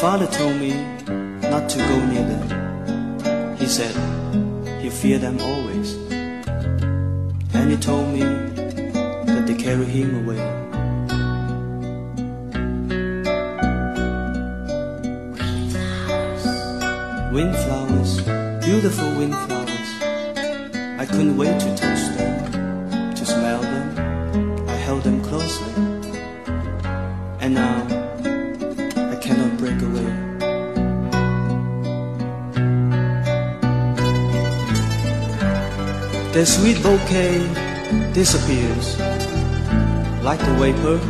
father told me not to go near them. He said he feared them always. And he told me that they carry him away. Windflowers, beautiful windflowers. I couldn't wait to touch Their sweet bouquet disappears like the vapor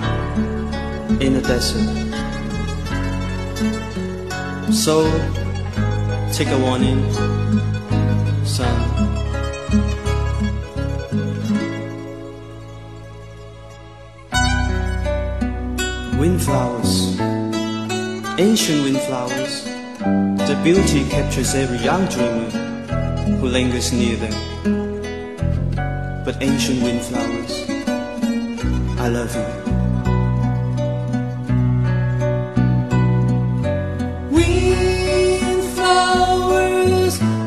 in the desert. So take a warning, son. Windflowers, ancient windflowers, the beauty captures every young dreamer who lingers near them. But ancient windflowers, I love you. Windflowers,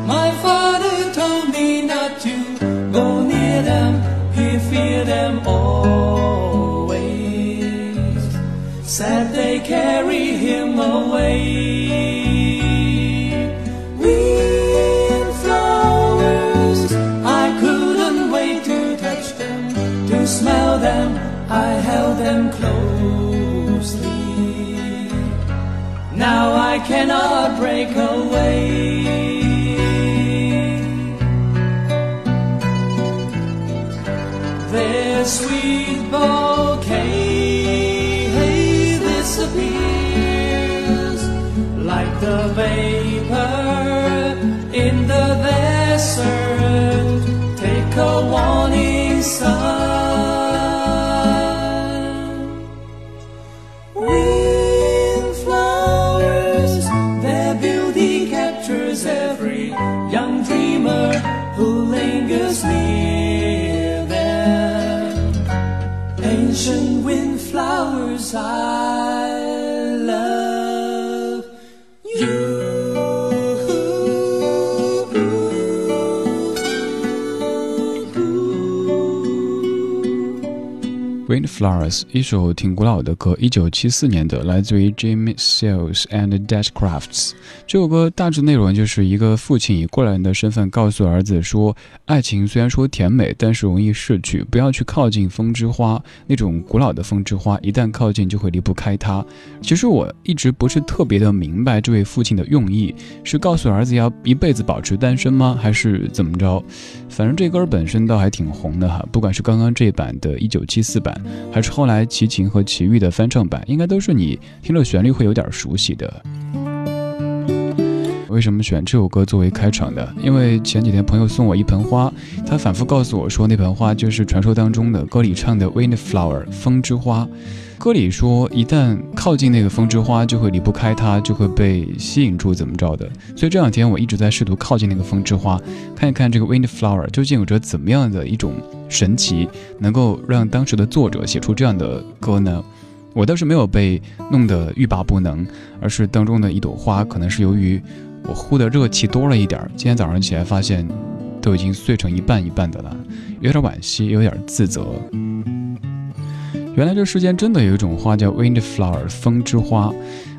my father told me not to go near them. He feared them always. Said they carry him away. Cannot break away. Their sweet bouquet disappears like the vapor in the desert. Take a warning sign. You. Windflowers，一首挺古老的歌，一九七四年的，来自于 Jimmy Sales and Dash Crafts。这首歌大致内容就是一个父亲以过来人的身份告诉儿子说，爱情虽然说甜美，但是容易逝去，不要去靠近风之花。那种古老的风之花，一旦靠近就会离不开它。其实我一直不是特别的明白这位父亲的用意，是告诉儿子要一辈子保持单身吗？还是怎么着？反正这歌本身倒还挺红的哈，不管是刚刚这版的1974版，还是后来齐秦和齐豫的翻唱版，应该都是你听了旋律会有点熟悉的。为什么选这首歌作为开场的？因为前几天朋友送我一盆花，他反复告诉我说那盆花就是传说当中的歌里唱的 Windflower 风之花。歌里说一旦靠近那个风之花，就会离不开它，就会被吸引住，怎么着的？所以这两天我一直在试图靠近那个风之花，看一看这个 Windflower 究竟有着怎么样的一种神奇，能够让当时的作者写出这样的歌呢？我倒是没有被弄得欲罢不能，而是当中的一朵花，可能是由于我呼的热气多了一点。今天早上起来发现，都已经碎成一半一半的了，有点惋惜，有点自责。原来这世间真的有一种花叫 Windflower 风之花，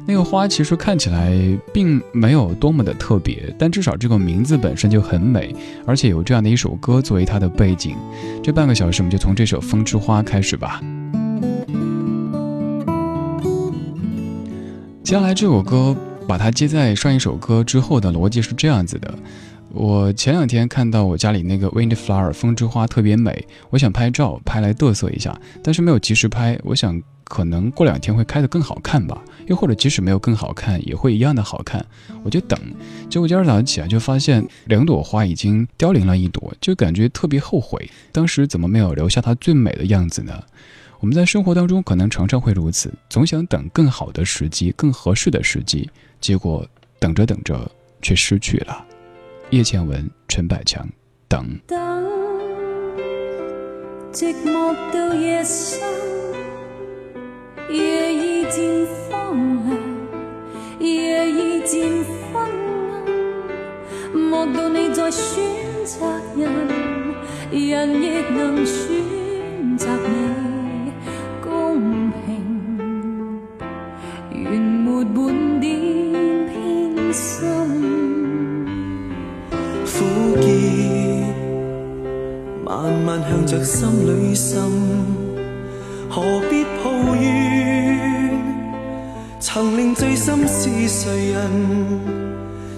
那个花其实看起来并没有多么的特别，但至少这个名字本身就很美，而且有这样的一首歌作为它的背景。这半个小时我们就从这首风之花开始吧。接下来这首歌把它接在上一首歌之后的逻辑是这样子的。我前两天看到我家里那个 Windflower 风之花特别美，我想拍照拍来嘚瑟一下，但是没有及时拍。我想可能过两天会开得更好看吧，又或者即使没有更好看，也会一样的好看。我就等，结果今儿早上起来就发现两朵花已经凋零了一朵，就感觉特别后悔，当时怎么没有留下它最美的样子呢？我们在生活当中可能常常会如此，总想等更好的时机、更合适的时机，结果等着等着却失去了。叶倩文，陈百强，等等寂寞到夜深，夜已渐风凉，夜已渐风凉，莫道你在选择人人亦能选择你。心里渗，何必抱怨？曾令醉心是谁人？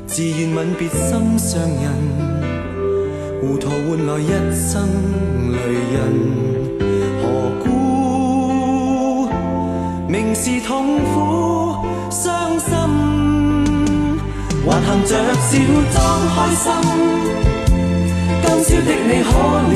自愿吻别心上人，糊涂换来一生泪人。何故明是痛苦伤心，还含着笑装开心。今宵的你可怜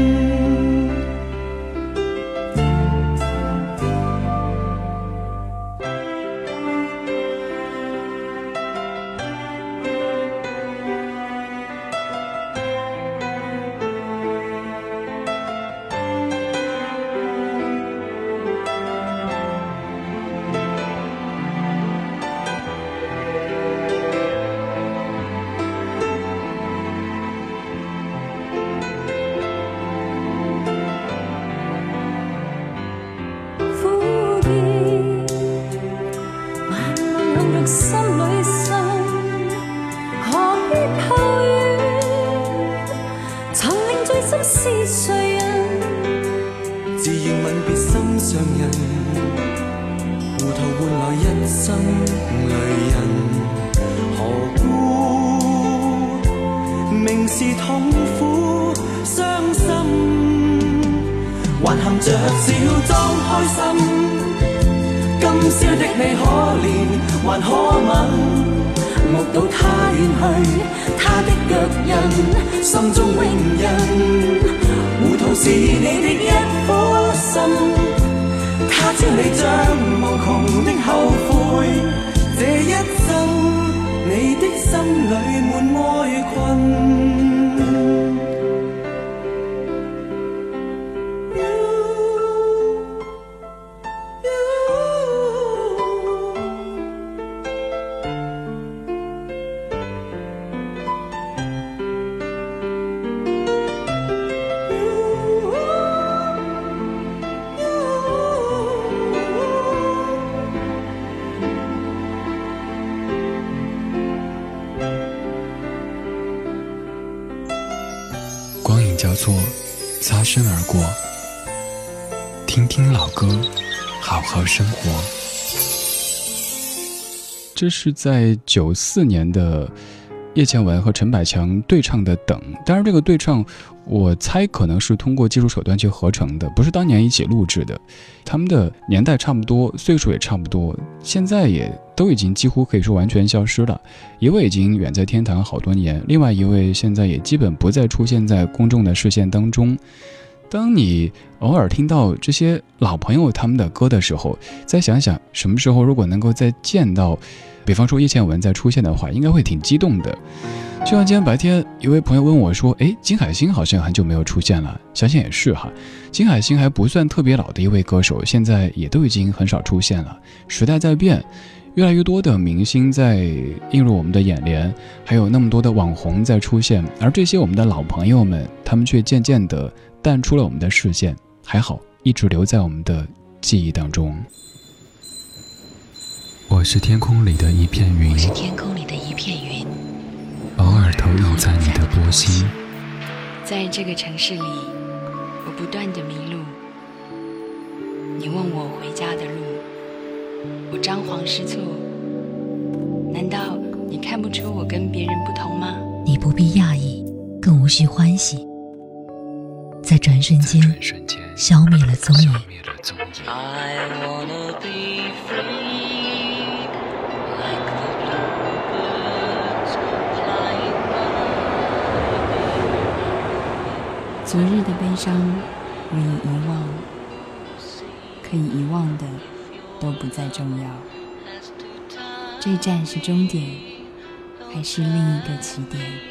着笑装开心，今宵的你可怜还可吻，目睹他远。去，他的脚印，心中永印。糊涂是你的一颗心，他朝你将无穷的后悔。这一生，你的心里满哀困。身而过。听听老歌，好好生活。这是在九四年的叶倩文和陈百强对唱的《等》，当然这个对唱，我猜可能是通过技术手段去合成的，不是当年一起录制的。他们的年代差不多，岁数也差不多，现在也都已经几乎可以说完全消失了。一位已经远在天堂好多年，另外一位现在也基本不再出现在公众的视线当中。当你偶尔听到这些老朋友他们的歌的时候，再想想什么时候如果能够再见到，比方说叶倩文再出现的话，应该会挺激动的。就像今天白天，一位朋友问我说：“哎，金海心好像很久没有出现了。”想想也是哈，金海心还不算特别老的一位歌手，现在也都已经很少出现了。时代在变，越来越多的明星在映入我们的眼帘，还有那么多的网红在出现，而这些我们的老朋友们，他们却渐渐的淡出了我们的视线。还好，一直留在我们的记忆当中。我是天空里的一片云天空里的一片云。偶尔投影在你的波心，在这个城市里，我不断的迷路。你问我回家的路，我张皇失措。难道你看不出我跟别人不同吗？你不必讶异，更无需欢喜，在转瞬间消灭了踪影。昨日的悲伤，我已遗忘，可以遗忘的都不再重要。这站是终点，还是另一个起点？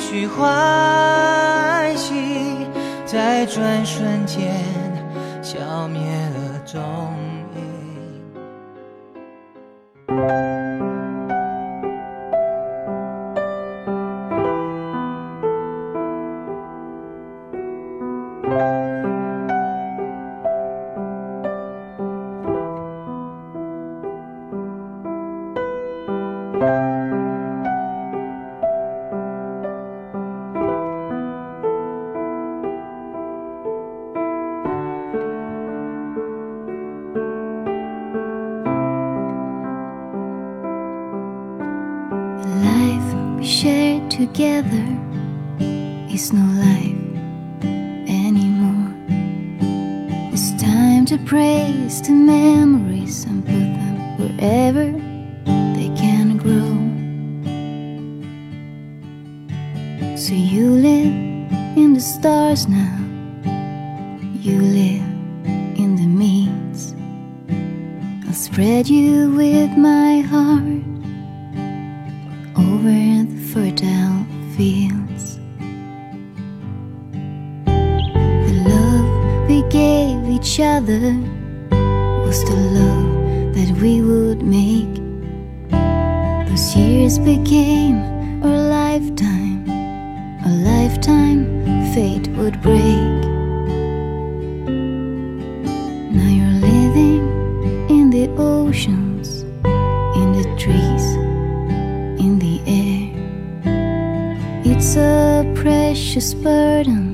不需欢喜，在转瞬间消灭了踪 together is no life anymore. It's time to praise the memories and put them wherever they can grow. So you live in the stars now, you live in the meads. I'll spread you with my heart that we would make. Those years became a lifetime, a lifetime fate would break. Now you're living in the oceans, in the trees, in the air. It's a precious burden,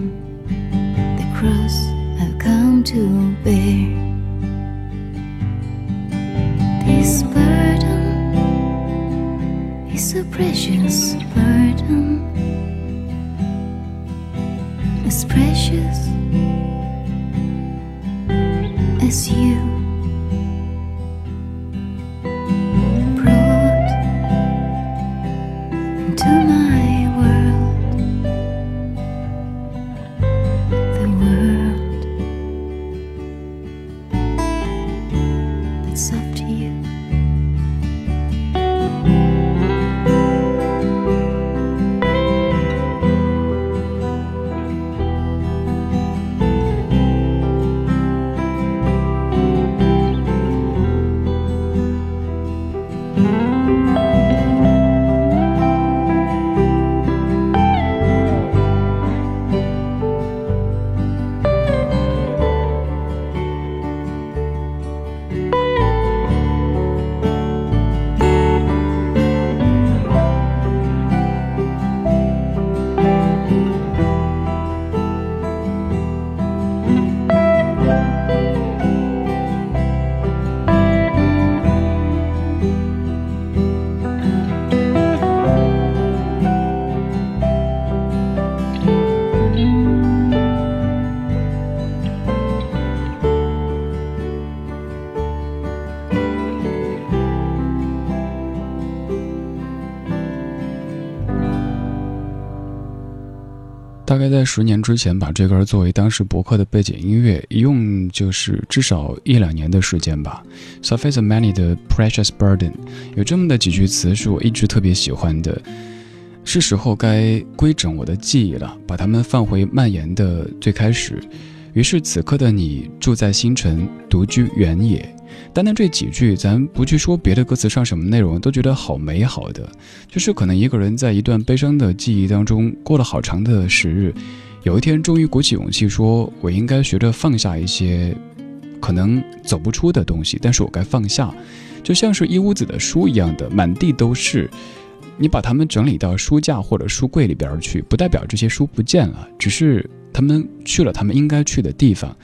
在十年之前，把这歌作为当时博客的背景音乐，一用就是至少一两年的时间吧。Surface Many 的 Precious Burden 有这么的几句词是我一直特别喜欢的。是时候该规整我的记忆了，把它们放回蔓延的最开始。于是此刻的你住在星辰，独居原野。单单这几句，咱不去说别的歌词上什么内容，都觉得好美好的。就是可能一个人在一段悲伤的记忆当中过了好长的时日，有一天终于鼓起勇气说：“我应该学着放下一些可能走不出的东西，但是我该放下。”就像是一屋子的书一样的，满地都是。你把它们整理到书架或者书柜里边去，不代表这些书不见了，只是他们去了他们应该去的地方。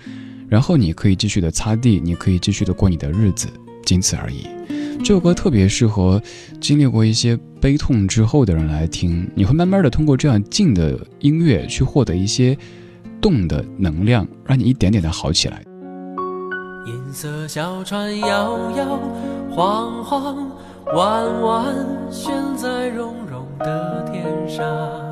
然后你可以继续的擦地，你可以继续的过你的日子，仅此而已。这首歌特别适合经历过一些悲痛之后的人来听，你会慢慢的通过这样静的音乐去获得一些动的能量，让你一点点的好起来。银色小船摇摇晃晃，弯弯悬在绒绒的天上。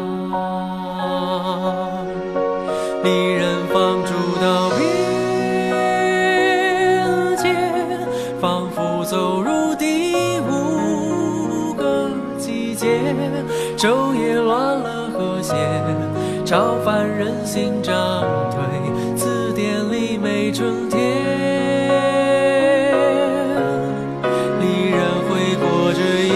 超凡人心涨退，字典里没春天。离人挥过着眼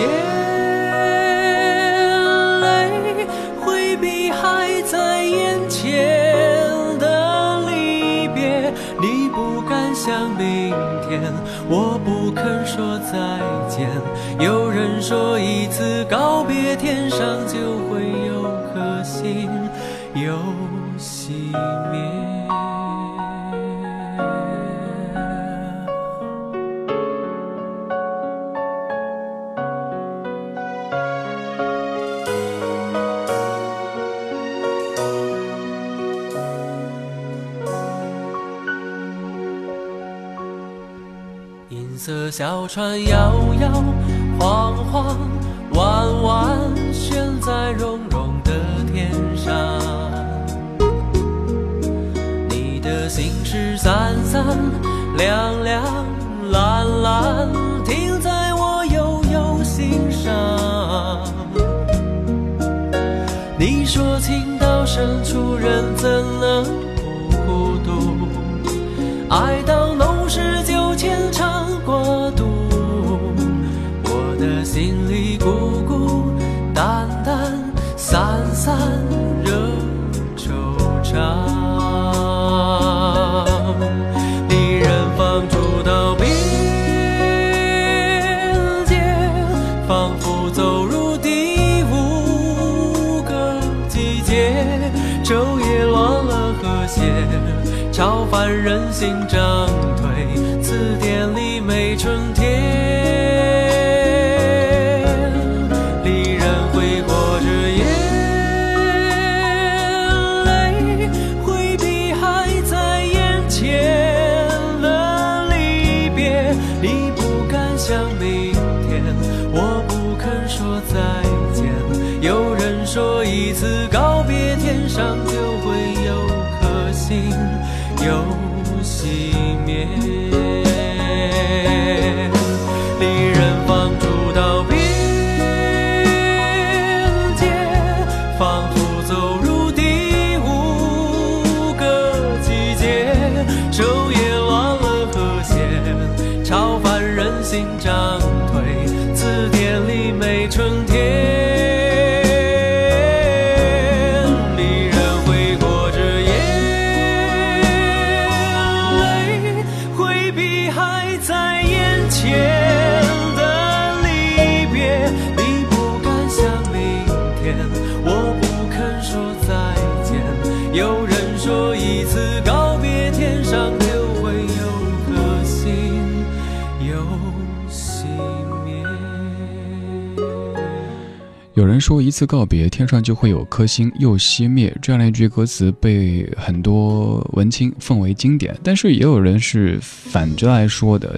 泪，回避还在眼前的离别。你不敢想明天，我不肯说再见。有人说一次告别，天上就会有颗星。又熄灭。银色小船摇摇晃晃，弯弯散散亮亮蓝蓝，停在我悠悠心上。你说情到深处人怎能不孤独？爱超凡人心涨退，词典里没春天。有人说，一次告别，天上就会有颗星又熄灭。这样的一句歌词被很多文青奉为经典，但是也有人是反着来说的。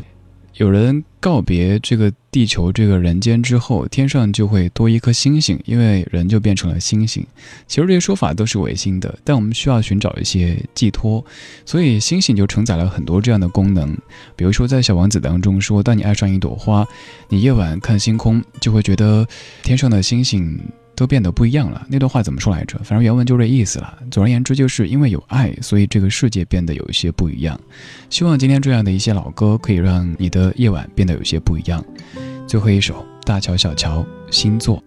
有人告。别这个地球这个人间之后，天上就会多一颗星星，因为人就变成了星星。其实这些说法都是违心的，但我们需要寻找一些寄托，所以星星就承载了很多这样的功能。比如说在《小王子》当中说，当你爱上一朵花，你夜晚看星空就会觉得天上的星星。都变得不一样了。那段话怎么说来着？反正原文就这意思了。总而言之，就是因为有爱，所以这个世界变得有一些不一样。希望今天这样的一些老歌，可以让你的夜晚变得有些不一样。最后一首《大乔小乔》，星座。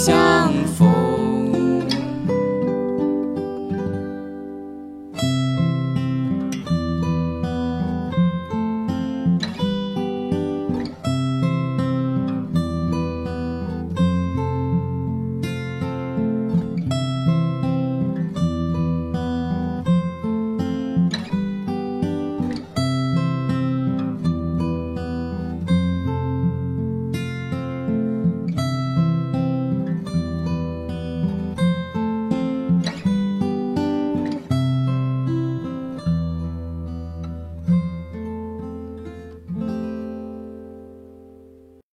вся.